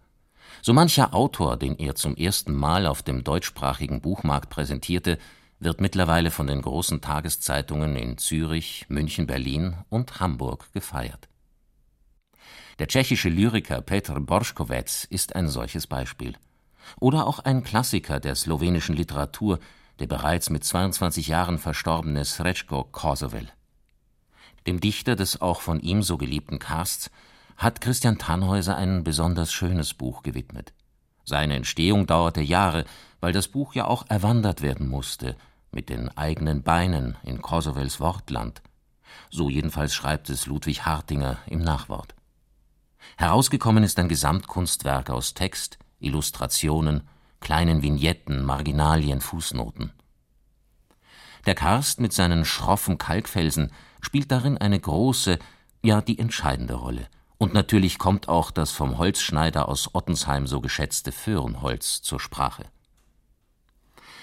S3: So mancher Autor, den er zum ersten Mal auf dem deutschsprachigen Buchmarkt präsentierte, wird mittlerweile von den großen Tageszeitungen in Zürich, München, Berlin und Hamburg gefeiert. Der tschechische Lyriker Petr Borschkowetz ist ein solches Beispiel. Oder auch ein Klassiker der slowenischen Literatur, der bereits mit 22 Jahren verstorbene Srećko Kosovel. Dem Dichter des auch von ihm so geliebten Karsts hat Christian Tannhäuser ein besonders schönes Buch gewidmet. Seine Entstehung dauerte Jahre, weil das Buch ja auch erwandert werden musste, mit den eigenen Beinen in Kosovels Wortland. So jedenfalls schreibt es Ludwig Hartinger im Nachwort. Herausgekommen ist ein Gesamtkunstwerk aus Text, Illustrationen, kleinen Vignetten, Marginalien, Fußnoten. Der Karst mit seinen schroffen Kalkfelsen spielt darin eine große, ja die entscheidende Rolle. Und natürlich kommt auch das vom Holzschneider aus Ottensheim so geschätzte Föhrenholz zur Sprache.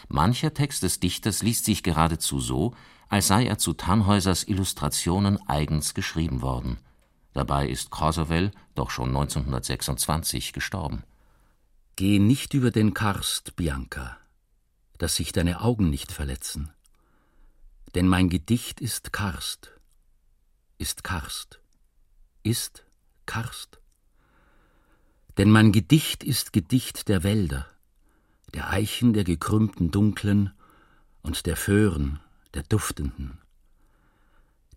S3: Mancher Text des Dichters liest sich geradezu so, als sei er zu Tannhäusers Illustrationen eigens geschrieben worden. Dabei ist Kosovel doch schon 1926 gestorben.
S1: Geh nicht über den Karst, Bianca, dass sich deine Augen nicht verletzen. Denn mein Gedicht ist Karst, ist Karst, ist Karst. Denn mein Gedicht ist Gedicht der Wälder, der Eichen der gekrümmten dunklen und der Föhren der duftenden.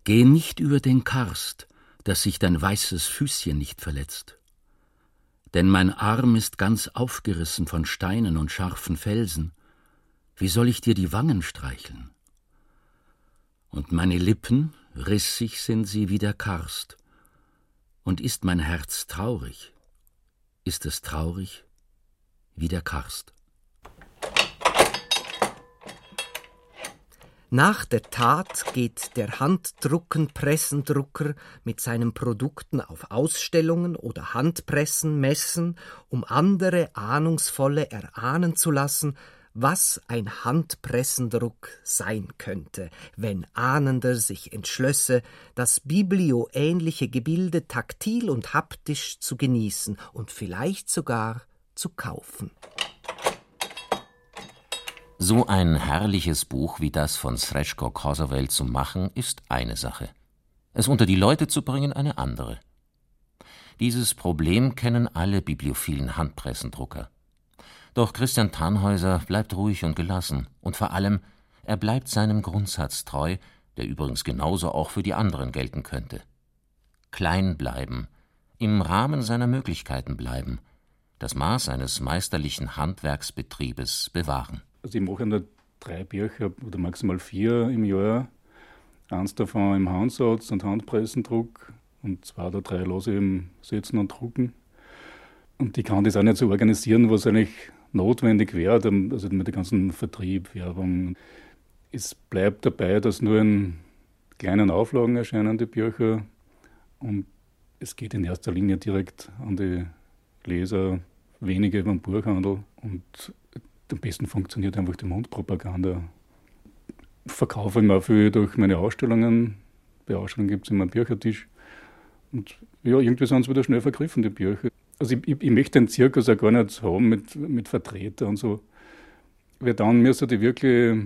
S1: Geh nicht über den Karst, dass sich dein weißes Füßchen nicht verletzt denn mein Arm ist ganz aufgerissen von Steinen und scharfen Felsen. Wie soll ich dir die Wangen streicheln? Und meine Lippen, rissig sind sie wie der Karst. Und ist mein Herz traurig? Ist es traurig wie der Karst?
S4: Nach der Tat geht der Handdruckenpressendrucker mit seinen Produkten auf Ausstellungen oder Handpressen messen, um andere Ahnungsvolle erahnen zu lassen, was ein Handpressendruck sein könnte, wenn Ahnender sich entschlösse, das biblioähnliche Gebilde taktil und haptisch zu genießen und vielleicht sogar zu kaufen.
S3: So ein herrliches Buch wie das von Srećko Kosovel zu machen, ist eine Sache. Es unter die Leute zu bringen, eine andere. Dieses Problem kennen alle bibliophilen Handpressendrucker. Doch Christian Tannhäuser bleibt ruhig und gelassen und vor allem, er bleibt seinem Grundsatz treu, der übrigens genauso auch für die anderen gelten könnte. Klein bleiben, im Rahmen seiner Möglichkeiten bleiben, das Maß eines meisterlichen Handwerksbetriebes bewahren.
S6: Also ich mache nur drei Bücher oder maximal vier im Jahr. Eins davon im Handsatz und Handpressendruck und zwei oder drei lasse ich im Setzen und Drucken. Und ich kann das auch nicht so organisieren, was eigentlich notwendig wäre, also mit dem ganzen Vertrieb, Werbung. Es bleibt dabei, dass nur in kleinen Auflagen erscheinen die Bücher und es geht in erster Linie direkt an die Leser, wenige beim Buchhandel und am besten funktioniert einfach die Mundpropaganda. Ich verkaufe immer viel durch meine Ausstellungen. Bei Ausstellungen gibt es immer einen Büchertisch. Und ja, irgendwie sind sie wieder schnell vergriffen, die Bücher. Also ich, ich, ich möchte den Zirkus auch gar nicht haben mit, mit Vertretern und so. Weil dann müsste die wirklich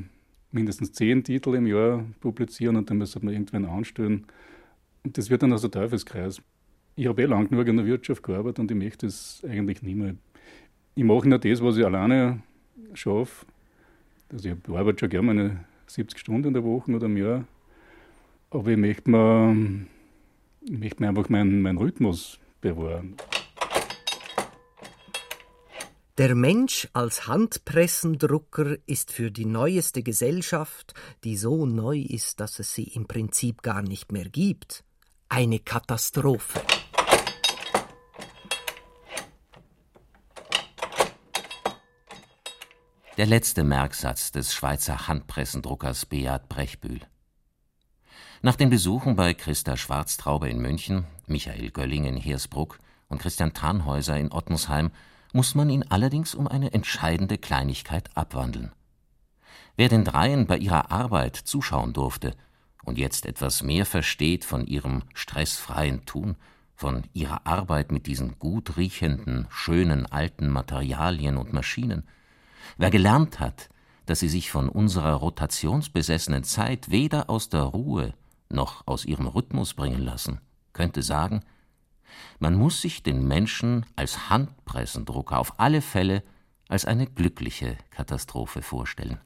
S6: mindestens zehn Titel im Jahr publizieren und dann müsste man irgendwann anstellen. Und das wird dann also Teufelskreis. Ich habe eh lang genug in der Wirtschaft gearbeitet und ich möchte das eigentlich nicht mehr. Ich mache nur das, was ich alleine schaffe. Also ich arbeite schon gerne meine 70 Stunden in der Woche oder im Jahr. Aber ich möchte mir, ich möchte mir einfach meinen, meinen Rhythmus bewahren.
S4: Der Mensch als Handpressendrucker ist für die neueste Gesellschaft, die so neu ist, dass es sie im Prinzip gar nicht mehr gibt, eine Katastrophe.
S3: Der letzte Merksatz des Schweizer Handpressendruckers Beat Brechbühl. Nach den Besuchen bei Christa Schwarztraube in München, Michael Gölling in Heersbruck und Christian Tannhäuser in Ottensheim muss man ihn allerdings um eine entscheidende Kleinigkeit abwandeln. Wer den Dreien bei ihrer Arbeit zuschauen durfte und jetzt etwas mehr versteht von ihrem stressfreien Tun, von ihrer Arbeit mit diesen gut riechenden, schönen alten Materialien und Maschinen, Wer gelernt hat, dass sie sich von unserer rotationsbesessenen Zeit weder aus der Ruhe noch aus ihrem Rhythmus bringen lassen, könnte sagen, man muss sich den Menschen als Handpressendrucker auf alle Fälle als eine glückliche Katastrophe vorstellen.